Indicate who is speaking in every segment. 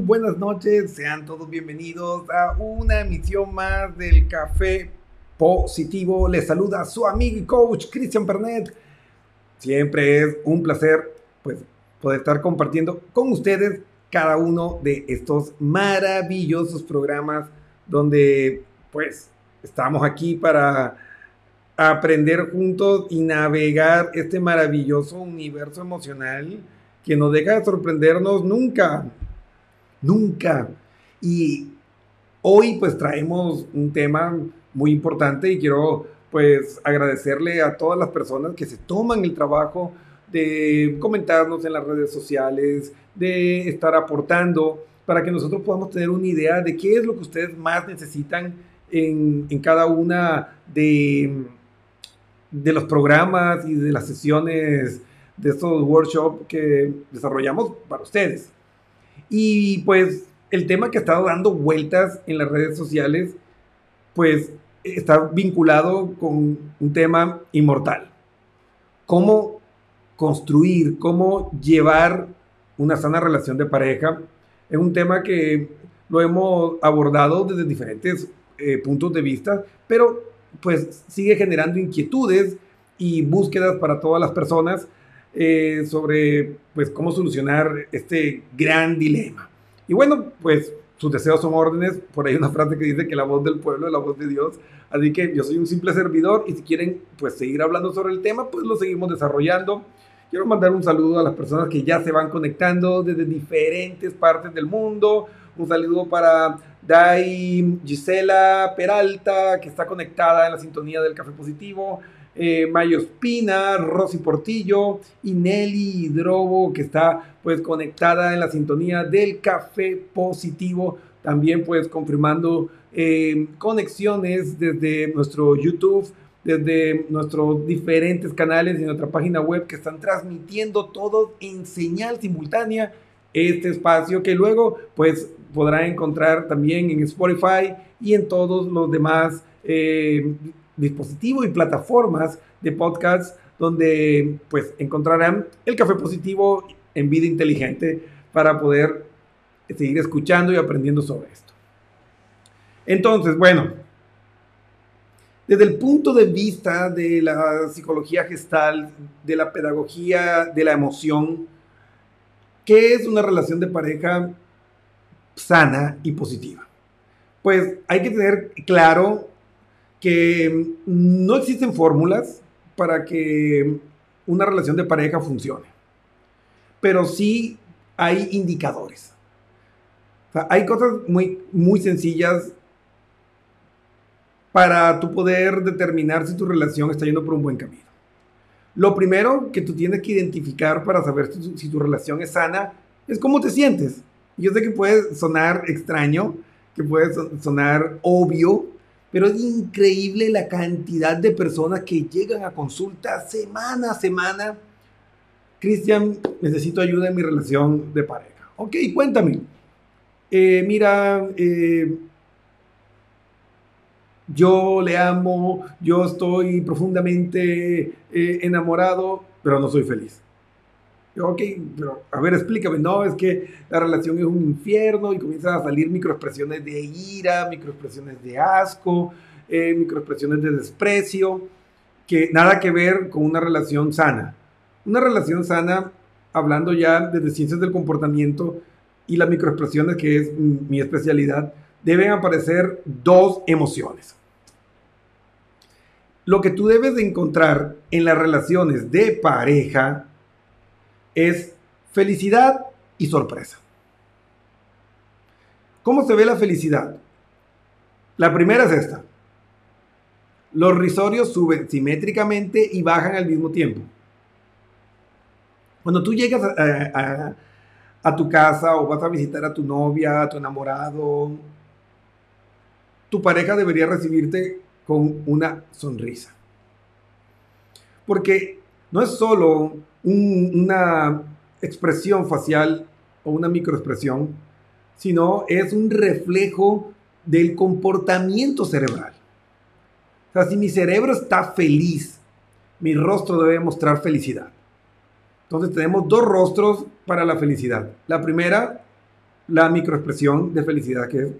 Speaker 1: buenas noches, sean todos bienvenidos a una emisión más del Café Positivo. Les saluda su amigo y coach Cristian Pernet. Siempre es un placer pues, poder estar compartiendo con ustedes cada uno de estos maravillosos programas donde pues estamos aquí para aprender juntos y navegar este maravilloso universo emocional que no deja de sorprendernos nunca, nunca. Y hoy pues traemos un tema muy importante y quiero pues agradecerle a todas las personas que se toman el trabajo de comentarnos en las redes sociales, de estar aportando para que nosotros podamos tener una idea de qué es lo que ustedes más necesitan en, en cada una de, de los programas y de las sesiones de estos workshops que desarrollamos para ustedes. Y pues el tema que ha estado dando vueltas en las redes sociales, pues está vinculado con un tema inmortal. Cómo construir, cómo llevar una sana relación de pareja. Es un tema que lo hemos abordado desde diferentes eh, puntos de vista, pero pues sigue generando inquietudes y búsquedas para todas las personas eh, sobre pues, cómo solucionar este gran dilema. Y bueno, pues sus deseos son órdenes. Por ahí una frase que dice que la voz del pueblo es la voz de Dios. Así que yo soy un simple servidor y si quieren pues seguir hablando sobre el tema, pues lo seguimos desarrollando. Quiero mandar un saludo a las personas que ya se van conectando desde diferentes partes del mundo. Un saludo para Dai Gisela Peralta, que está conectada en la sintonía del Café Positivo eh, Mayo Espina, Rosy Portillo y Nelly Hidrobo, que está pues conectada en la sintonía del Café Positivo, también pues confirmando eh, conexiones desde nuestro YouTube, desde nuestros diferentes canales y nuestra página web que están transmitiendo todo en señal simultánea este espacio que luego pues podrá encontrar también en Spotify y en todos los demás eh, dispositivos y plataformas de podcast donde pues encontrarán el café positivo en vida inteligente para poder seguir escuchando y aprendiendo sobre esto. Entonces, bueno, desde el punto de vista de la psicología gestal, de la pedagogía, de la emoción, ¿qué es una relación de pareja sana y positiva? Pues hay que tener claro que no existen fórmulas para que una relación de pareja funcione, pero sí hay indicadores. hay cosas muy, muy sencillas para tu poder determinar si tu relación está yendo por un buen camino. Lo primero que tú tienes que identificar para saber si, si tu relación es sana es cómo te sientes. Yo sé que puede sonar extraño, que puede sonar obvio, pero es increíble la cantidad de personas que llegan a consulta semana a semana. Cristian, necesito ayuda en mi relación de pareja. Ok, cuéntame. Eh, mira, eh, yo le amo, yo estoy profundamente eh, enamorado, pero no soy feliz. Ok, pero a ver, explícame. No, es que la relación es un infierno y comienzan a salir microexpresiones de ira, microexpresiones de asco, eh, microexpresiones de desprecio, que nada que ver con una relación sana. Una relación sana, hablando ya desde ciencias del comportamiento y las microexpresiones, que es mi especialidad, deben aparecer dos emociones. Lo que tú debes de encontrar en las relaciones de pareja, es felicidad y sorpresa. ¿Cómo se ve la felicidad? La primera es esta. Los risorios suben simétricamente y bajan al mismo tiempo. Cuando tú llegas a, tu casa o vas a visitar a tu novia, a tu enamorado, tu pareja debería recibirte con una sonrisa. Porque no es solo una expresión facial o una microexpresión, sino es un reflejo del comportamiento cerebral. O sea, si mi cerebro está feliz, mi rostro debe mostrar felicidad. Entonces tenemos dos rostros para la felicidad. La primera, la microexpresión de felicidad que es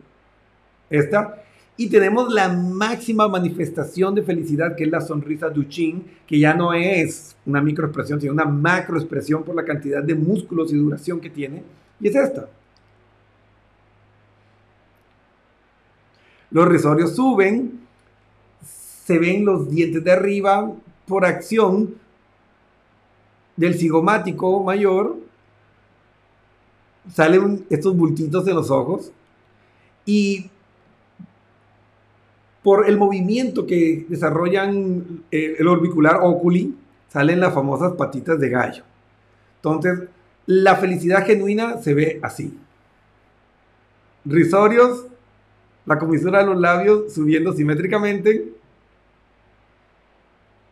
Speaker 1: esta. Y tenemos la máxima manifestación de felicidad, que es la sonrisa Duchin, que ya no es una microexpresión, sino una macroexpresión por la cantidad de músculos y duración que tiene. Y es esta. Los risorios suben, se ven los dientes de arriba por acción del cigomático mayor, salen estos bultitos de los ojos y por el movimiento que desarrollan eh, el orbicular oculi, salen las famosas patitas de gallo. Entonces, la felicidad genuina se ve así. Risorios, la comisura de los labios subiendo simétricamente.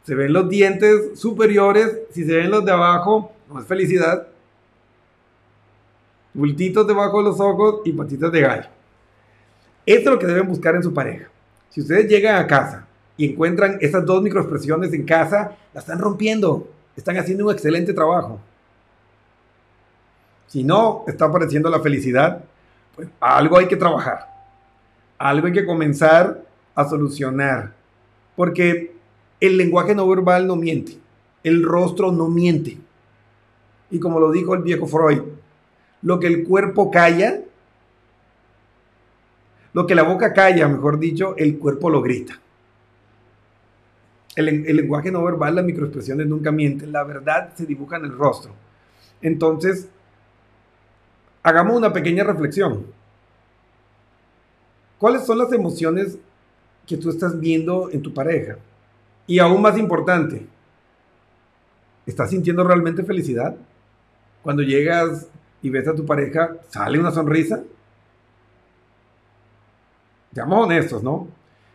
Speaker 1: Se ven los dientes superiores. Si se ven los de abajo, no es felicidad. Bultitos debajo de los ojos y patitas de gallo. Esto es lo que deben buscar en su pareja. Si ustedes llegan a casa y encuentran esas dos microexpresiones en casa, la están rompiendo. Están haciendo un excelente trabajo. Si no está apareciendo la felicidad, pues algo hay que trabajar. Algo hay que comenzar a solucionar. Porque el lenguaje no verbal no miente. El rostro no miente. Y como lo dijo el viejo Freud, lo que el cuerpo calla, lo que la boca calla, mejor dicho, el cuerpo lo grita. El, lenguaje no verbal, las microexpresiones nunca mienten. La verdad se dibuja en el rostro. Entonces, hagamos una pequeña reflexión. ¿Cuáles son las emociones que tú estás viendo en tu pareja? Y aún más importante, ¿estás sintiendo realmente felicidad? Cuando llegas y ves a tu pareja, ¿sale una sonrisa? Seamos honestos, ¿no?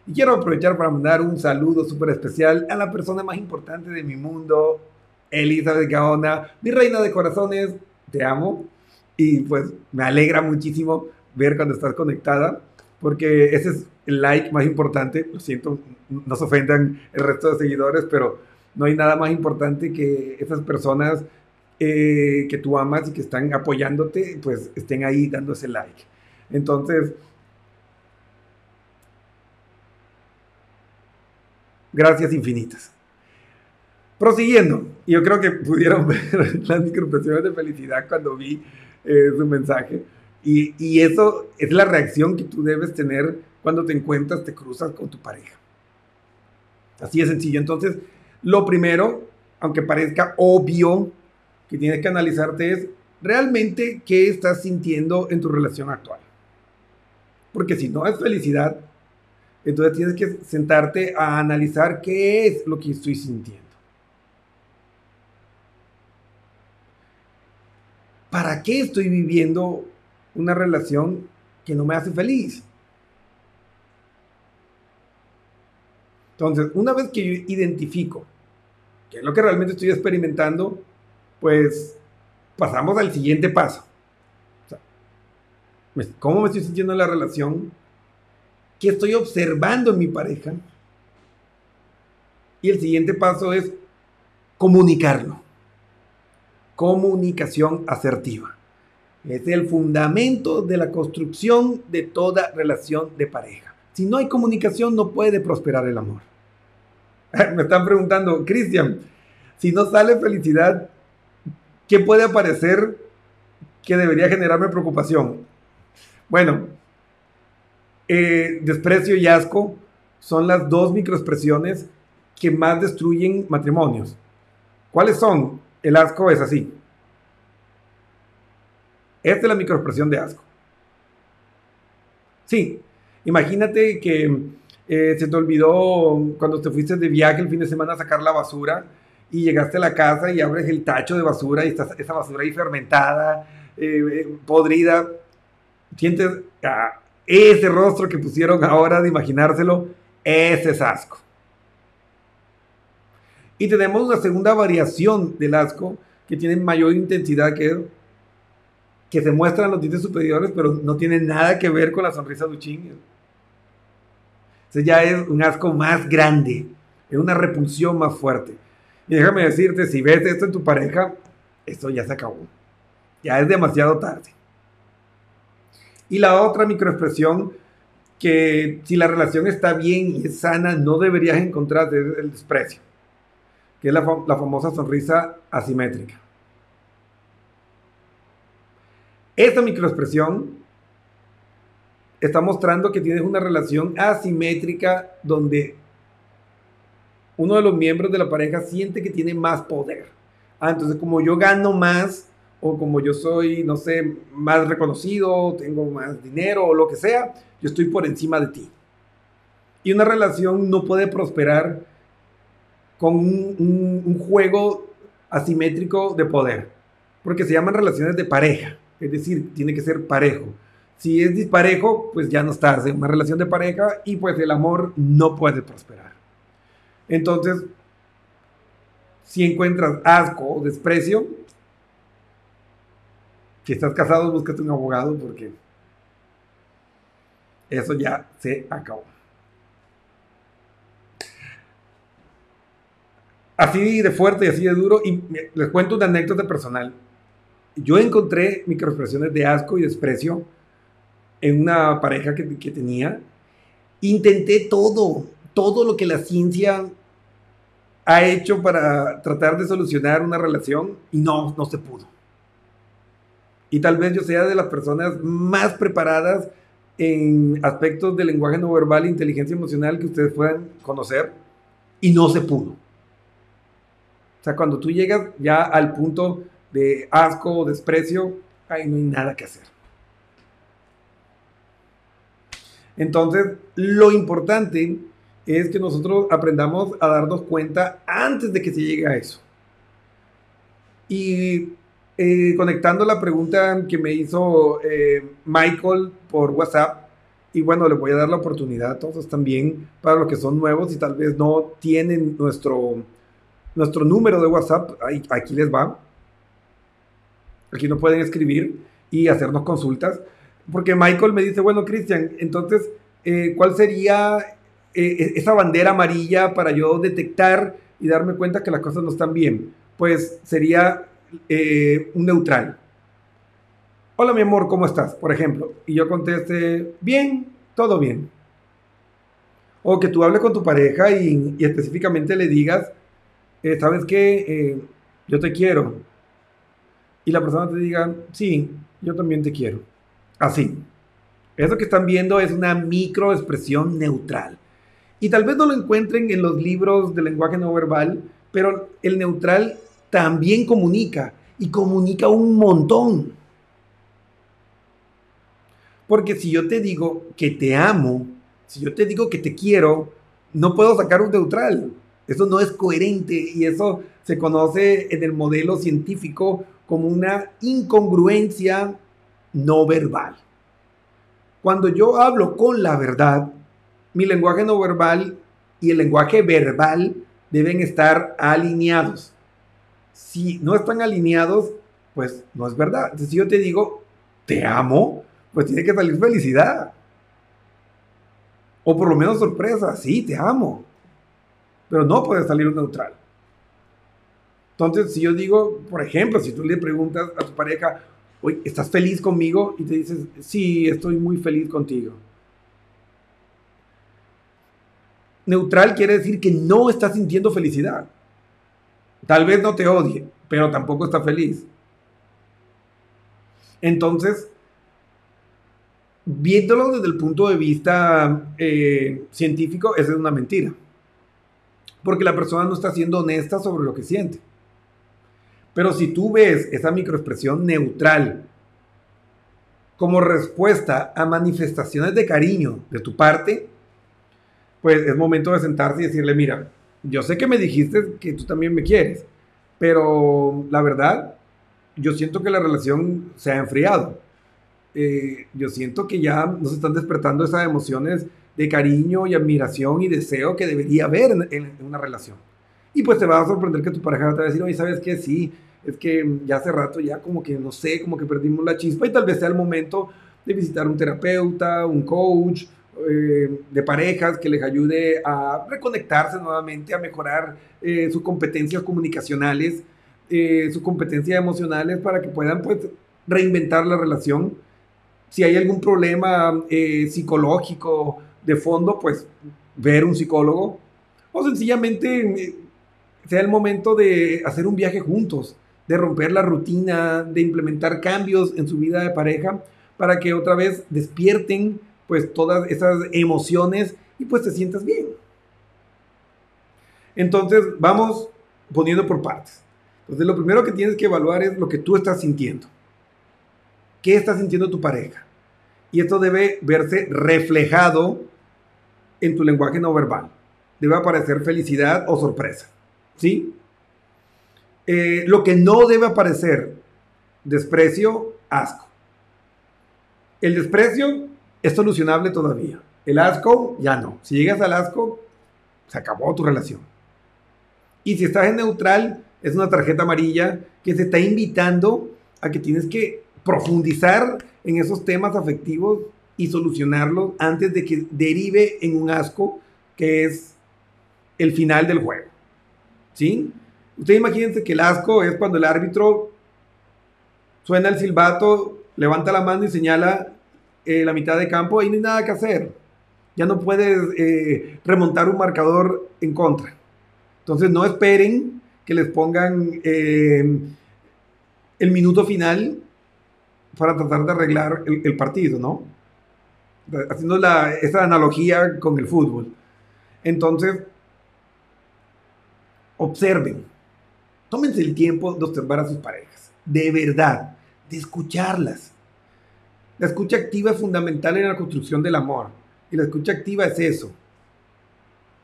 Speaker 1: Y quiero aprovechar para mandar un saludo súper especial a la persona más importante de mi mundo, Elizabeth Gaona, mi reina de corazones, te amo. Y pues me alegra muchísimo ver cuando estás conectada, porque ese es el like más importante. Lo siento, no se ofendan el resto de seguidores, pero no hay nada más importante que esas personas eh, que tú amas y que están apoyándote, pues estén ahí dando ese like. Entonces, gracias infinitas. Prosiguiendo, yo creo que pudieron ver las microexpresiones de felicidad cuando vi eh, su mensaje. Y, y, eso es la reacción que tú debes tener cuando te encuentras, te cruzas con tu pareja. Así de sencillo. Entonces, lo primero, aunque parezca obvio, que tienes que analizarte es realmente qué estás sintiendo en tu relación actual. Porque si no es felicidad, entonces tienes que sentarte a analizar qué es lo que estoy sintiendo. ¿Para qué estoy viviendo una relación que no me hace feliz? Entonces, una vez que yo identifico qué es lo que realmente estoy experimentando, pues pasamos al siguiente paso. ¿Cómo me estoy sintiendo en la relación? ¿Qué estoy observando en mi pareja? Y el siguiente paso es comunicarlo. Comunicación asertiva. Es el fundamento de la construcción de toda relación de pareja. Si no hay comunicación, no puede prosperar el amor. Me están preguntando, Cristian, si no sale felicidad, ¿qué puede aparecer que debería generarme preocupación? Bueno, eh, desprecio y asco son las dos microexpresiones que más destruyen matrimonios. ¿Cuáles son? El asco es así. Esta es la microexpresión de asco. Sí, imagínate que eh, se te olvidó cuando te fuiste de viaje el fin de semana a sacar la basura y llegaste a la casa y abres el tacho de basura y está esa basura ahí fermentada, eh, podrida. Sientes ah, ese rostro que pusieron ahora de imaginárselo, ese es asco. Y tenemos una segunda variación del asco que tiene mayor intensidad que que se muestran los dientes superiores, pero no tiene nada que ver con la sonrisa de Uchín. Ese ya es un asco más grande, es una repulsión más fuerte. Y déjame decirte, si ves esto en tu pareja, esto ya se acabó. Ya es demasiado tarde. Y la otra microexpresión que si la relación está bien y es sana, no deberías encontrar el desprecio, que es la, la famosa sonrisa asimétrica. Esta microexpresión está mostrando que tienes una relación asimétrica donde uno de los miembros de la pareja siente que tiene más poder. Ah, entonces como yo gano más o como yo soy, no sé, más reconocido, tengo más dinero o lo que sea, yo estoy por encima de ti. Y una relación no puede prosperar con un, juego asimétrico de poder, porque se llaman relaciones de pareja, es decir, tiene que ser parejo. Si es disparejo, pues ya no estás en una relación de pareja y pues el amor no puede prosperar. Entonces, si encuentras asco o desprecio, si estás casado, búscate un abogado porque eso ya se acabó. Así de fuerte y así de duro, y les cuento una anécdota personal. Yo encontré microexpresiones de asco y desprecio en una pareja que, que tenía. Intenté todo, todo lo que la ciencia ha hecho para tratar de solucionar una relación y no, no se pudo. Y tal vez yo sea de las personas más preparadas en aspectos de lenguaje no verbal e inteligencia emocional que ustedes puedan conocer y no se pudo. O sea, cuando tú llegas ya al punto de asco o desprecio, ahí no hay nada que hacer. Entonces, lo importante es que nosotros aprendamos a darnos cuenta antes de que se llegue a eso. Y eh, conectando la pregunta que me hizo eh, Michael por WhatsApp, y bueno, le voy a dar la oportunidad a todos también para los que son nuevos y tal vez no tienen nuestro, nuestro número de WhatsApp, aquí les va. Aquí no pueden escribir y hacernos consultas. Porque Michael me dice, bueno, Cristian, entonces, eh, ¿cuál sería eh, esa bandera amarilla para yo detectar y darme cuenta que las cosas no están bien? Pues sería eh, un neutral. Hola mi amor, ¿cómo estás? Por ejemplo. Y yo conteste, bien, todo bien. O que tú hables con tu pareja y, específicamente le digas, eh, ¿sabes qué? yo te quiero. Y la persona te diga, sí, yo también te quiero. Así. Eso que están viendo es una microexpresión neutral. Y tal vez no lo encuentren en los libros de lenguaje no verbal, pero el neutral también comunica y comunica un montón. Porque si yo te digo que te amo, si yo te digo que te quiero, no puedo sacar un neutral. Eso no es coherente y eso se conoce en el modelo científico como una incongruencia no verbal. Cuando yo hablo con la verdad, mi lenguaje no verbal y el lenguaje verbal deben estar alineados. Si no están alineados, pues no es verdad. Si yo te digo, te amo, pues tiene que salir felicidad. O por lo menos sorpresa, sí, te amo. Pero no puede salir neutral. Entonces, si yo digo, por ejemplo, si tú le preguntas a tu pareja, oye, ¿estás feliz conmigo? Y te dices, sí, estoy muy feliz contigo. Neutral quiere decir que no está sintiendo felicidad. Tal vez no te odie, pero tampoco está feliz. Entonces, viéndolo desde el punto de vista eh, científico, esa es una mentira. Porque la persona no está siendo honesta sobre lo que siente. Pero si tú ves esa microexpresión neutral como respuesta a manifestaciones de cariño de tu parte, pues es momento de sentarse y decirle, mira, yo sé que me dijiste que tú también me quieres, pero la verdad, yo siento que la relación se ha enfriado. Eh, yo siento que ya nos están despertando esas emociones de cariño y admiración y deseo que debería haber en, una relación. Y pues te va a sorprender que tu pareja te va a decir, oye, ¿sabes qué? Sí, es que ya hace rato ya como que, no sé, como que perdimos la chispa y tal vez sea el momento de visitar un terapeuta, un coach, eh, de parejas que les ayude a reconectarse nuevamente, a mejorar eh, sus competencias comunicacionales, eh, sus competencias emocionales para que puedan pues reinventar la relación Si hay algún problema eh, psicológico de fondo, pues ver un psicólogo. O sencillamente eh, sea el momento de hacer un viaje juntos, de romper la rutina, de implementar cambios en su vida de pareja para que otra vez despierten pues todas esas emociones y pues te sientas bien. Entonces vamos poniendo por partes. Entonces lo primero que tienes que evaluar es lo que tú estás sintiendo. ¿Qué está sintiendo tu pareja? Y esto debe verse reflejado en tu lenguaje no verbal. Debe aparecer felicidad o sorpresa. ¿Sí? Eh, lo que no debe aparecer, desprecio, asco. El desprecio es solucionable todavía. El asco, ya no. Si llegas al asco, se acabó tu relación. Y si estás en neutral, es una tarjeta amarilla que se está invitando a que tienes que profundizar en esos temas afectivos y solucionarlos antes de que derive en un asco que es el final del juego. ¿Sí? Ustedes imagínense que el asco es cuando el árbitro suena el silbato, levanta la mano y señala eh, la mitad de campo y no hay nada que hacer. Ya no puedes eh, remontar un marcador en contra. Entonces no esperen que les pongan eh, el minuto final para tratar de arreglar el, partido, ¿no? Haciendo la, esa analogía con el fútbol. Entonces, observen, tómense el tiempo de observar a sus parejas, de verdad, de escucharlas. La escucha activa es fundamental en la construcción del amor. Y la escucha activa es eso.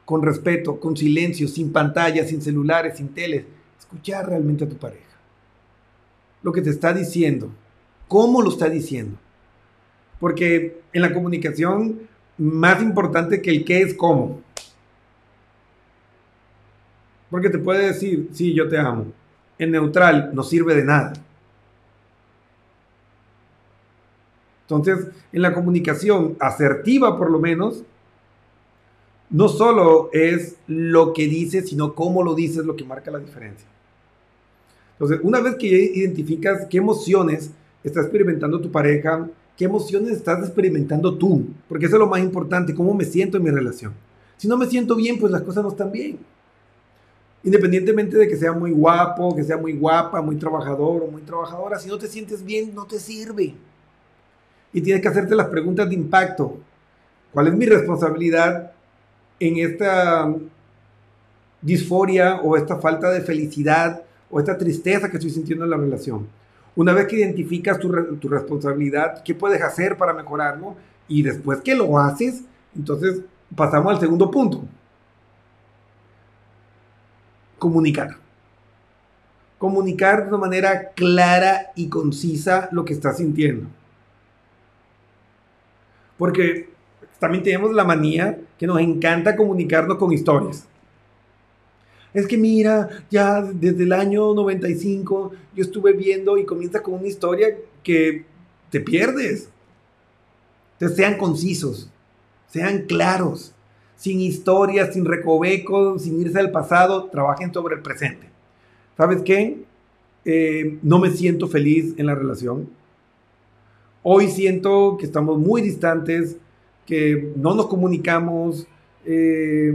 Speaker 1: Con respeto, con silencio, sin pantallas, sin celulares, sin teles. Escuchar realmente a tu pareja. Lo que te está diciendo. ¿Cómo lo está diciendo? Porque en la comunicación, más importante que el qué es cómo. Porque te puede decir, sí, yo te amo. En neutral no sirve de nada. Entonces, en la comunicación asertiva, por lo menos, no solo es lo que dices, sino cómo lo dices lo que marca la diferencia. Entonces, una vez que identificas qué emociones está experimentando tu pareja, qué emociones estás experimentando tú, porque eso es lo más importante, cómo me siento en mi relación. Si no me siento bien, pues las cosas no están bien. Independientemente de que sea muy guapo, que sea muy guapa, muy trabajador o muy trabajadora, si no te sientes bien, no te sirve y tienes que hacerte las preguntas de impacto. ¿Cuál es mi responsabilidad en esta disforia o esta falta de felicidad o esta tristeza que estoy sintiendo en la relación? Una vez que identificas tu, tu responsabilidad, ¿qué puedes hacer para mejorarlo? Y después que lo haces, entonces pasamos al segundo punto. Comunicar. Comunicar de una manera clara y concisa lo que estás sintiendo. Porque también tenemos la manía que nos encanta comunicarnos con historias. Es que mira, ya desde el año 95 yo estuve viendo y comienza con una historia que te pierdes. Entonces sean concisos, sean claros, sin historias, sin recovecos, sin irse al pasado, trabajen sobre el presente. ¿Sabes qué? Eh, no me siento feliz en la relación Hoy siento que estamos muy distantes, que no nos comunicamos, eh,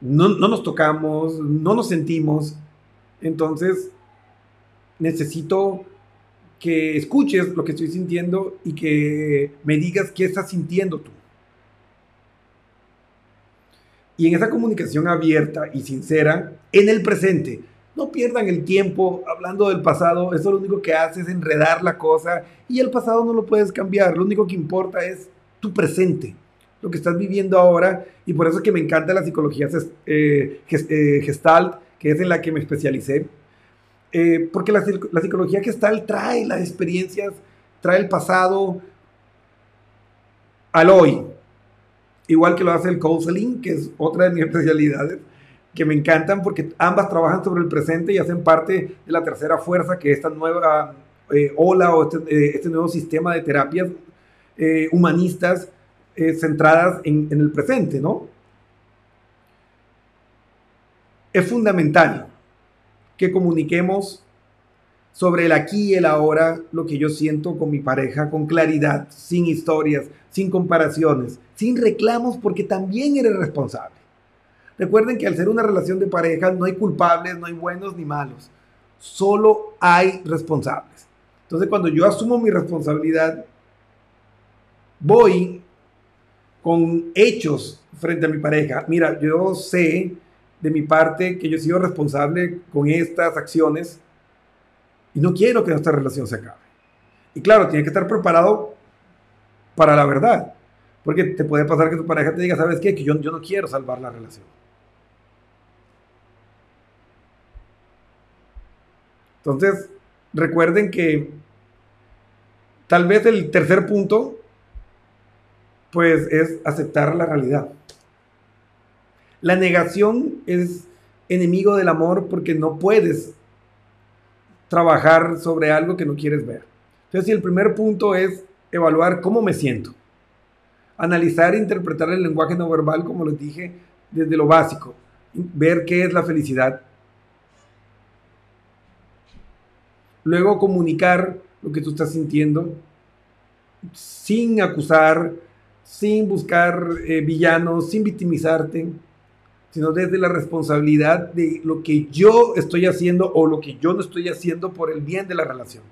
Speaker 1: no, no nos tocamos, no nos sentimos. Entonces, necesito que escuches lo que estoy sintiendo y que me digas qué estás sintiendo tú. Y en esa comunicación abierta y sincera, en el presente, no pierdan el tiempo hablando del pasado, eso lo único que hace es enredar la cosa y el pasado no lo puedes cambiar, lo único que importa es tu presente, lo que estás viviendo ahora y por eso es que me encanta la psicología eh, eh, gestalt, que es en la que me especialicé, eh, porque la, la psicología gestalt trae las experiencias, trae el pasado al hoy, igual que lo hace el counseling, que es otra de mis especialidades que me encantan porque ambas trabajan sobre el presente y hacen parte de la tercera fuerza que esta nueva eh, ola o este, eh, este, nuevo sistema de terapias eh, humanistas centradas en, en el presente, ¿no? Es fundamental que comuniquemos sobre el aquí y el ahora, lo que yo siento con mi pareja, con claridad, sin historias, sin comparaciones, sin reclamos, porque también eres responsable. Recuerden que al ser una relación de pareja no hay culpables, no hay buenos ni malos, solo hay responsables. Entonces cuando yo asumo mi responsabilidad, voy con hechos frente a mi pareja. Mira, yo sé de mi parte que yo he sido responsable con estas acciones y no quiero que nuestra relación se acabe. Y claro, tiene que estar preparado para la verdad. Porque te puede pasar que tu pareja te diga, ¿sabes qué? Que yo, yo no quiero salvar la relación. Entonces, recuerden que tal vez el tercer punto, pues es aceptar la realidad. La negación es enemigo del amor porque no puedes trabajar sobre algo que no quieres ver. Entonces, el primer punto es evaluar cómo me siento, analizar e interpretar el lenguaje no verbal, como les dije, desde lo básico, ver qué es la felicidad. Luego comunicar lo que tú estás sintiendo sin acusar, sin buscar eh, villanos, sin victimizarte sino desde la responsabilidad de lo que yo estoy haciendo o lo que yo no estoy haciendo por el bien de la relación.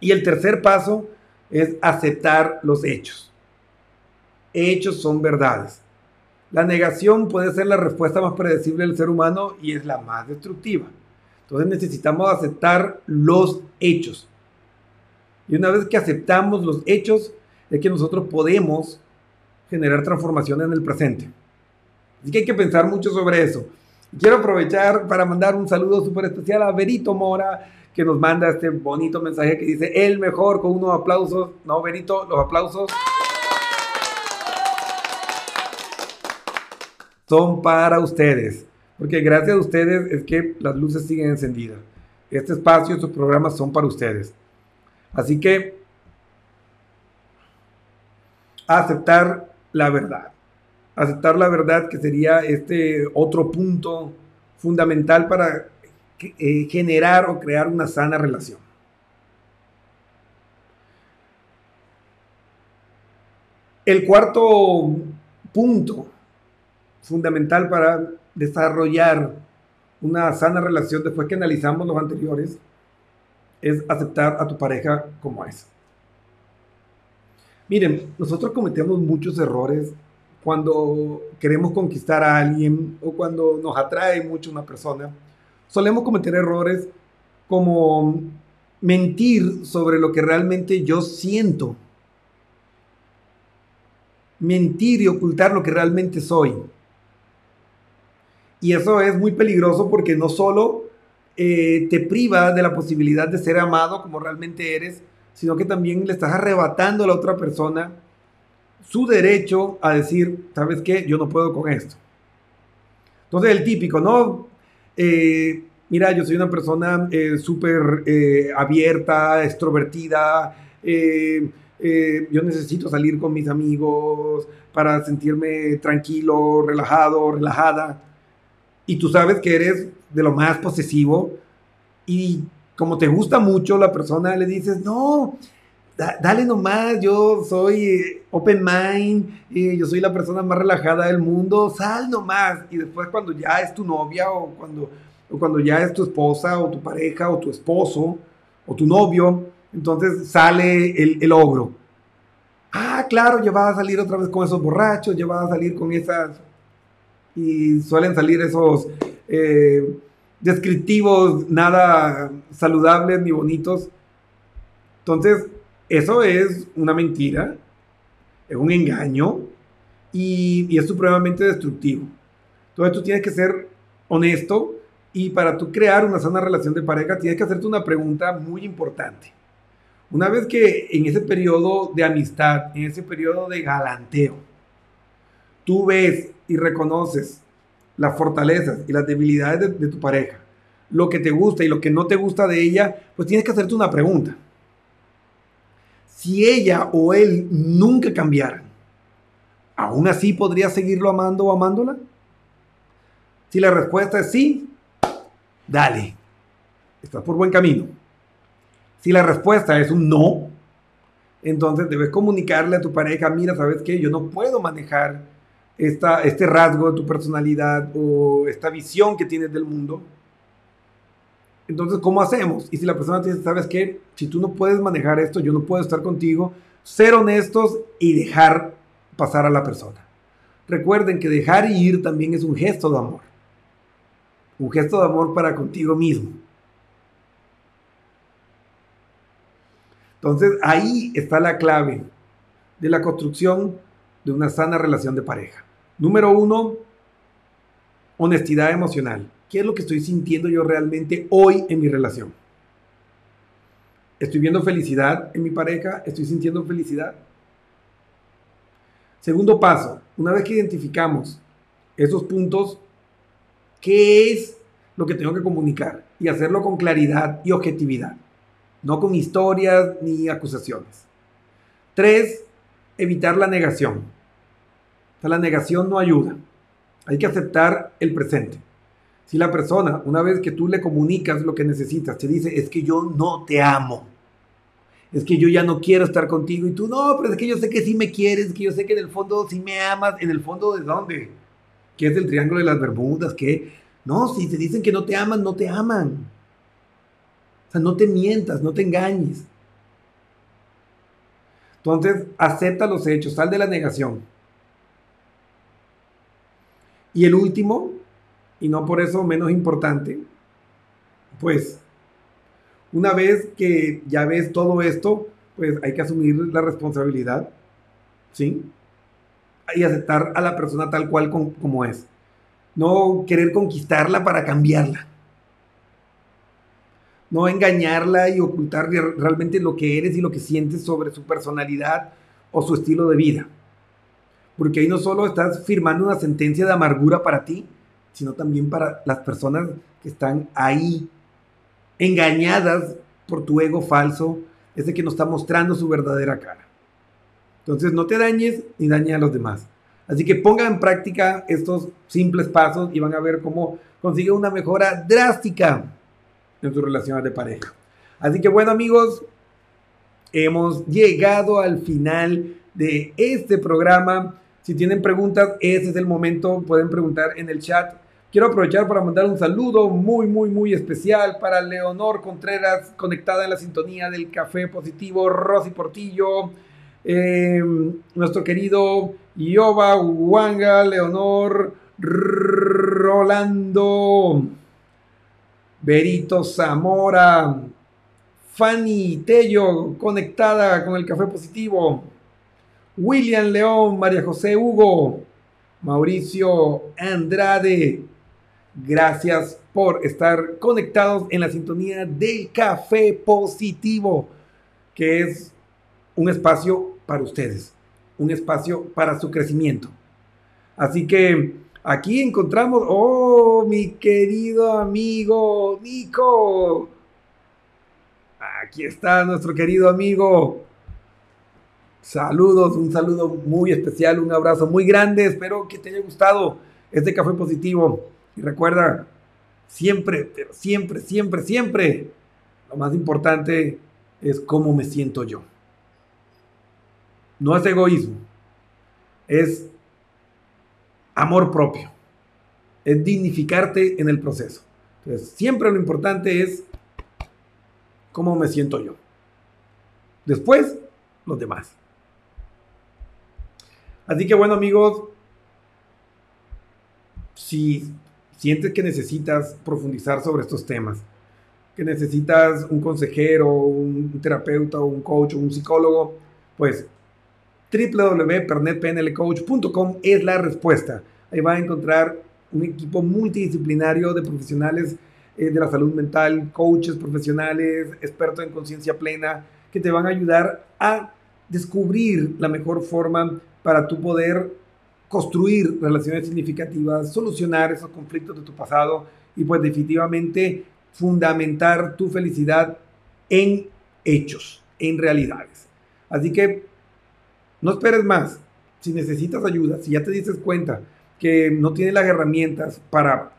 Speaker 1: Y el tercer paso es aceptar los hechos. Hechos son verdades. La negación puede ser la respuesta más predecible del ser humano y es la más destructiva. Entonces necesitamos aceptar los hechos. Y una vez que aceptamos los hechos, es que nosotros podemos generar transformación en el presente. Así que hay que pensar mucho sobre eso. Quiero aprovechar para mandar un saludo súper especial a Berito Mora, que nos manda este bonito mensaje que dice, el mejor, con unos aplausos. No, Berito, los aplausos. Son para ustedes, porque gracias a ustedes es que las luces siguen encendidas. Este espacio, estos programas son para ustedes. Así que aceptar la verdad. Aceptar la verdad que sería este otro punto fundamental para eh, generar o crear una sana relación. El cuarto punto fundamental para desarrollar una sana relación después que analizamos los anteriores es aceptar a tu pareja como es. Miren, nosotros cometemos muchos errores cuando queremos conquistar a alguien o cuando nos atrae mucho una persona. Solemos cometer errores como mentir sobre lo que realmente yo siento. Mentir y ocultar lo que realmente soy. Y eso es muy peligroso porque no solo eh, te priva de la posibilidad de ser amado como realmente eres, sino que también le estás arrebatando a la otra persona su derecho a decir, ¿sabes qué? Yo no puedo con esto. Entonces el típico, ¿no? Eh, mira, yo soy una persona eh, súper eh, abierta, extrovertida, yo necesito salir con mis amigos para sentirme tranquilo, relajado, relajada. Y tú sabes que eres de lo más posesivo y como te gusta mucho la persona, le dices, no, dale nomás, yo soy eh, open mind, y yo soy la persona más relajada del mundo, sal nomás. Y después cuando ya es tu novia o cuando, cuando ya es tu esposa o tu pareja o tu esposo o tu novio, entonces sale el, el ogro. Ah, claro, ya vas a salir otra vez con esos borrachos, ya vas a salir con esas... Y suelen salir esos... Eh, descriptivos, nada saludables ni bonitos. Entonces, eso es una mentira, es un engaño y, es supremamente destructivo. Entonces, tú tienes que ser honesto y para tú crear una sana relación de pareja, tienes que hacerte una pregunta muy importante. Una vez que en ese periodo de amistad, en ese periodo de galanteo, tú ves y reconoces las fortalezas y las debilidades de, tu pareja, lo que te gusta y lo que no te gusta de ella, pues tienes que hacerte una pregunta. Si ella o él nunca cambiaran, ¿aún así podrías seguirlo amando o amándola? Si la respuesta es sí, dale, estás por buen camino. Si la respuesta es un no, entonces debes comunicarle a tu pareja, mira, ¿sabes qué? Yo no puedo manejar esta, este rasgo de tu personalidad o esta visión que tienes del mundo. Entonces, ¿cómo hacemos? Y si la persona te dice, ¿sabes qué? Si tú no puedes manejar esto, yo no puedo estar contigo, ser honestos y dejar pasar a la persona. Recuerden que dejar ir también es un gesto de amor. Un gesto de amor para contigo mismo. Entonces ahí está la clave de la construcción de una sana relación de pareja. Número uno, honestidad emocional. ¿Qué es lo que estoy sintiendo yo realmente hoy en mi relación? ¿Estoy viendo felicidad en mi pareja? ¿Estoy sintiendo felicidad? Segundo paso, una vez que identificamos esos puntos, ¿qué es lo que tengo que comunicar? Y hacerlo con claridad y objetividad, no con historias ni acusaciones. Tres, evitar la negación. la negación no ayuda. Hay que aceptar el presente. Si la persona, una vez que tú le comunicas lo que necesitas, te dice, es que yo no te amo, es que yo ya no quiero estar contigo, y tú, no, pero es que yo sé que sí me quieres, que yo sé que en el fondo sí me amas, en el fondo de dónde? ¿Qué es el triángulo de las Bermudas? ¿Qué? No, si te dicen que no te aman, no te aman. O sea, no te mientas, no te engañes. Entonces, acepta los hechos, sal de la negación. Y el último, y no por eso menos importante, pues una vez que ya ves todo esto, pues hay que asumir la responsabilidad, ¿sí? Y aceptar a la persona tal cual como es. No querer conquistarla para cambiarla. No engañarla y ocultar realmente lo que eres y lo que sientes sobre su personalidad o su estilo de vida. Porque ahí no solo estás firmando una sentencia de amargura para ti, sino también para las personas que están ahí engañadas por tu ego falso, ese que nos está mostrando su verdadera cara. Entonces no te dañes ni dañes a los demás. Así que ponga en práctica estos simples pasos y van a ver cómo consigue una mejora drástica en tus relaciones de pareja. Así que bueno amigos, hemos llegado al final de este programa. Si tienen preguntas, ese es el momento, pueden preguntar en el chat Quiero aprovechar para mandar un saludo muy, muy, muy especial para Leonor Contreras, conectada en la sintonía del Café Positivo, Rosy Portillo, em, nuestro querido Yoba Huanga, Leonor Rolando, Berito Zamora, Fanny Tello, conectada con el Café Positivo, William León, María José Hugo, Mauricio Andrade, Gracias por estar conectados en la sintonía del Café Positivo, que es un espacio para ustedes, un espacio para su crecimiento. Así que aquí encontramos, oh, mi querido amigo Nico. Aquí está nuestro querido amigo. Saludos, un saludo muy especial, un abrazo muy grande. Espero que te haya gustado este café positivo. Y recuerda, siempre, pero siempre, siempre, siempre, lo más importante es cómo me siento yo. No es egoísmo, es amor propio, es dignificarte en el proceso. Entonces, siempre lo importante es cómo me siento yo. Después, los demás. Así que bueno amigos, si sientes que necesitas profundizar sobre estos temas, que necesitas un consejero, un terapeuta, un coach un psicólogo, pues www.pernetpnlcoach.com es la respuesta. Ahí va a encontrar un equipo multidisciplinario de profesionales eh, de la salud mental, coaches profesionales, expertos en conciencia plena, que te van a ayudar a descubrir la mejor forma para tu poder construir relaciones significativas, solucionar esos conflictos de tu pasado y pues definitivamente fundamentar tu felicidad en hechos, en realidades. Así que no esperes más. Si necesitas ayuda, si ya te dices cuenta que no tienes las herramientas para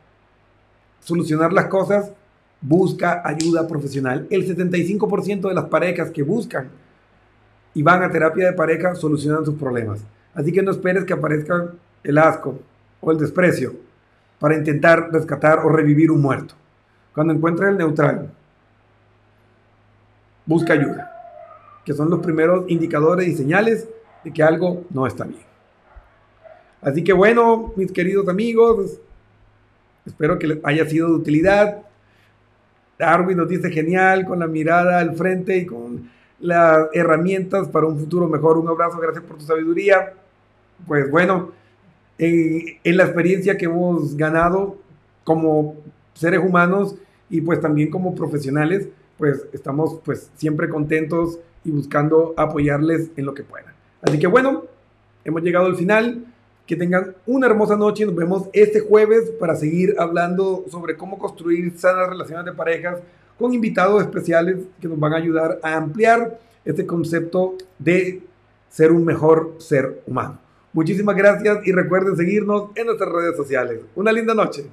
Speaker 1: solucionar las cosas, busca ayuda profesional. El 75% de las parejas que buscan y van a terapia de pareja solucionan sus problemas. Así que no esperes que aparezca el asco o el desprecio para intentar rescatar o revivir un muerto. Cuando encuentres el neutral, busca ayuda, que son los primeros indicadores y señales de que algo no está bien. Así que bueno, mis queridos amigos, espero que les haya sido de utilidad. Darwin nos dice genial, con la mirada al frente y con las herramientas para un futuro mejor. Un abrazo, gracias por tu sabiduría. Pues bueno, en, la experiencia que hemos ganado como seres humanos y pues también como profesionales, pues estamos pues siempre contentos y buscando apoyarles en lo que puedan. Así que bueno, hemos llegado al final. Que tengan una hermosa noche. Nos vemos este jueves para seguir hablando sobre cómo construir sanas relaciones de parejas con invitados especiales que nos van a ayudar a ampliar este concepto de ser un mejor ser humano. Muchísimas gracias y recuerden seguirnos en nuestras redes sociales. Una linda noche.